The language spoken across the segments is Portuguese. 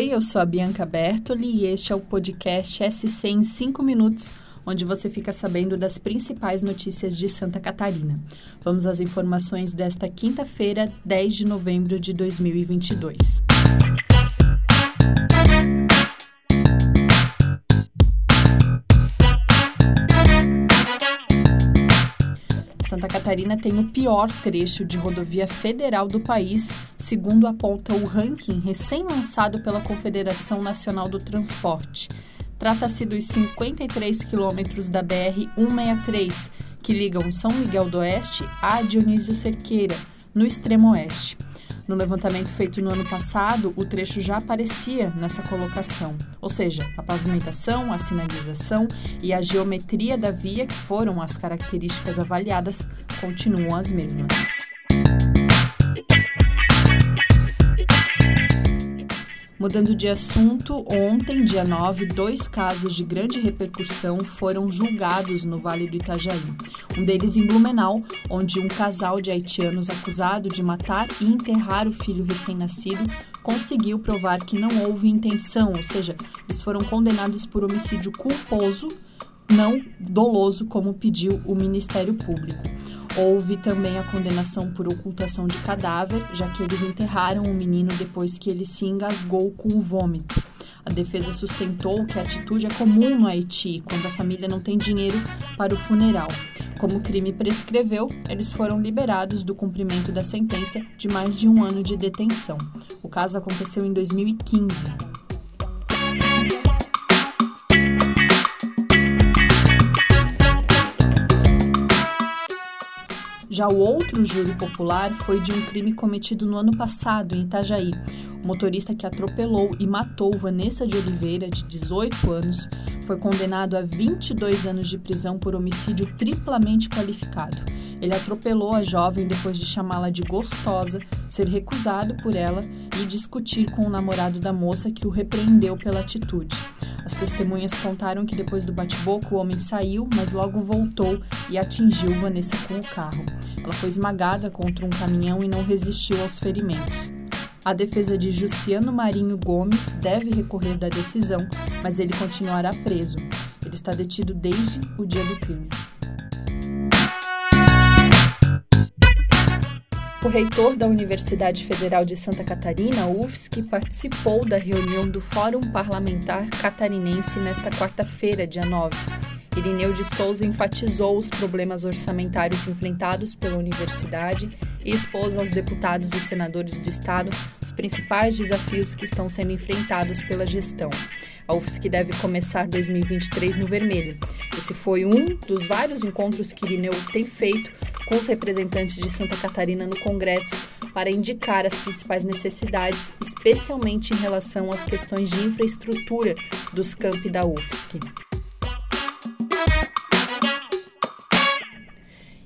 Oi, eu sou a Bianca Bertoli e este é o podcast SC em 5 minutos, onde você fica sabendo das principais notícias de Santa Catarina. Vamos às informações desta quinta-feira, 10 de novembro de 2022. Santa Catarina tem o pior trecho de rodovia federal do país, segundo aponta o ranking recém-lançado pela Confederação Nacional do Transporte. Trata-se dos 53 quilômetros da BR-163, que ligam São Miguel do Oeste a Dionísio Cerqueira, no extremo oeste. No levantamento feito no ano passado, o trecho já aparecia nessa colocação, ou seja, a pavimentação, a sinalização e a geometria da via, que foram as características avaliadas, continuam as mesmas. Mudando de assunto, ontem, dia 9, dois casos de grande repercussão foram julgados no Vale do Itajaí. Um deles em Blumenau, onde um casal de haitianos acusado de matar e enterrar o filho recém-nascido conseguiu provar que não houve intenção, ou seja, eles foram condenados por homicídio culposo, não doloso, como pediu o Ministério Público. Houve também a condenação por ocultação de cadáver, já que eles enterraram o menino depois que ele se engasgou com o vômito. A defesa sustentou que a atitude é comum no Haiti, quando a família não tem dinheiro para o funeral. Como o crime prescreveu, eles foram liberados do cumprimento da sentença de mais de um ano de detenção. O caso aconteceu em 2015. Já o outro júri popular foi de um crime cometido no ano passado, em Itajaí. O motorista que atropelou e matou Vanessa de Oliveira, de 18 anos, foi condenado a 22 anos de prisão por homicídio triplamente qualificado. Ele atropelou a jovem depois de chamá-la de gostosa, ser recusado por ela e discutir com o namorado da moça que o repreendeu pela atitude. As testemunhas contaram que depois do bate-boca o homem saiu, mas logo voltou e atingiu Vanessa com o carro. Ela foi esmagada contra um caminhão e não resistiu aos ferimentos. A defesa de Juciano Marinho Gomes deve recorrer da decisão, mas ele continuará preso. Ele está detido desde o dia do crime. O reitor da Universidade Federal de Santa Catarina, UFSC, participou da reunião do Fórum Parlamentar Catarinense nesta quarta-feira, dia 9. Irineu de Souza enfatizou os problemas orçamentários enfrentados pela universidade e expôs aos deputados e senadores do Estado os principais desafios que estão sendo enfrentados pela gestão. A UFSC deve começar 2023 no vermelho. Esse foi um dos vários encontros que Irineu tem feito com os representantes de Santa Catarina no Congresso para indicar as principais necessidades, especialmente em relação às questões de infraestrutura dos campi da UFSC.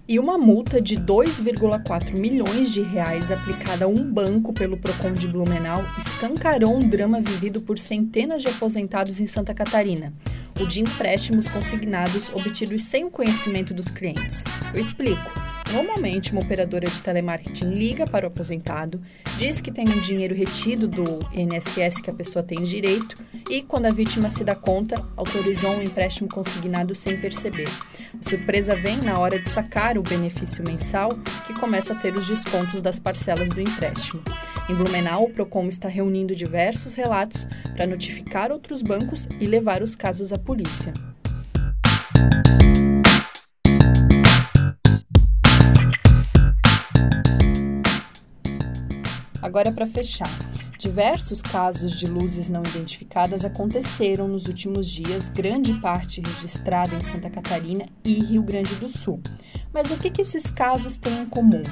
E uma multa de 2,4 milhões de reais aplicada a um banco pelo Procon de Blumenau escancarou um drama vivido por centenas de aposentados em Santa Catarina o de empréstimos consignados obtidos sem o conhecimento dos clientes. Eu explico. Normalmente, uma operadora de telemarketing liga para o aposentado, diz que tem um dinheiro retido do INSS que a pessoa tem direito e, quando a vítima se dá conta, autorizou um empréstimo consignado sem perceber. A surpresa vem na hora de sacar o benefício mensal, que começa a ter os descontos das parcelas do empréstimo. Em Blumenau, o Procon está reunindo diversos relatos para notificar outros bancos e levar os casos à polícia. Agora, para fechar, diversos casos de luzes não identificadas aconteceram nos últimos dias, grande parte registrada em Santa Catarina e Rio Grande do Sul. Mas o que, que esses casos têm em comum?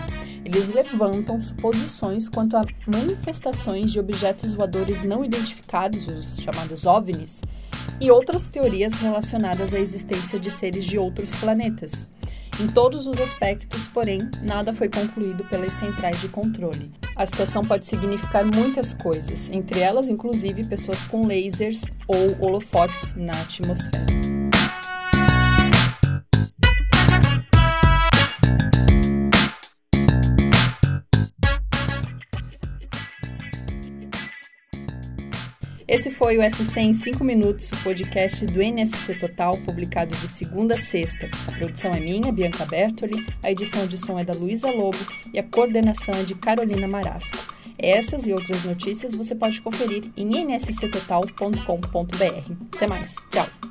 Eles levantam suposições quanto a manifestações de objetos voadores não identificados, os chamados OVNIs, e outras teorias relacionadas à existência de seres de outros planetas. Em todos os aspectos, porém, nada foi concluído pelas centrais de controle. A situação pode significar muitas coisas, entre elas, inclusive, pessoas com lasers ou holofotes na atmosfera. Esse foi o SC em 5 minutos, o podcast do NSC Total, publicado de segunda a sexta. A produção é minha, Bianca Bertoli, a edição de som é da Luísa Lobo e a coordenação é de Carolina Marasco. Essas e outras notícias você pode conferir em nsctotal.com.br. Até mais, tchau!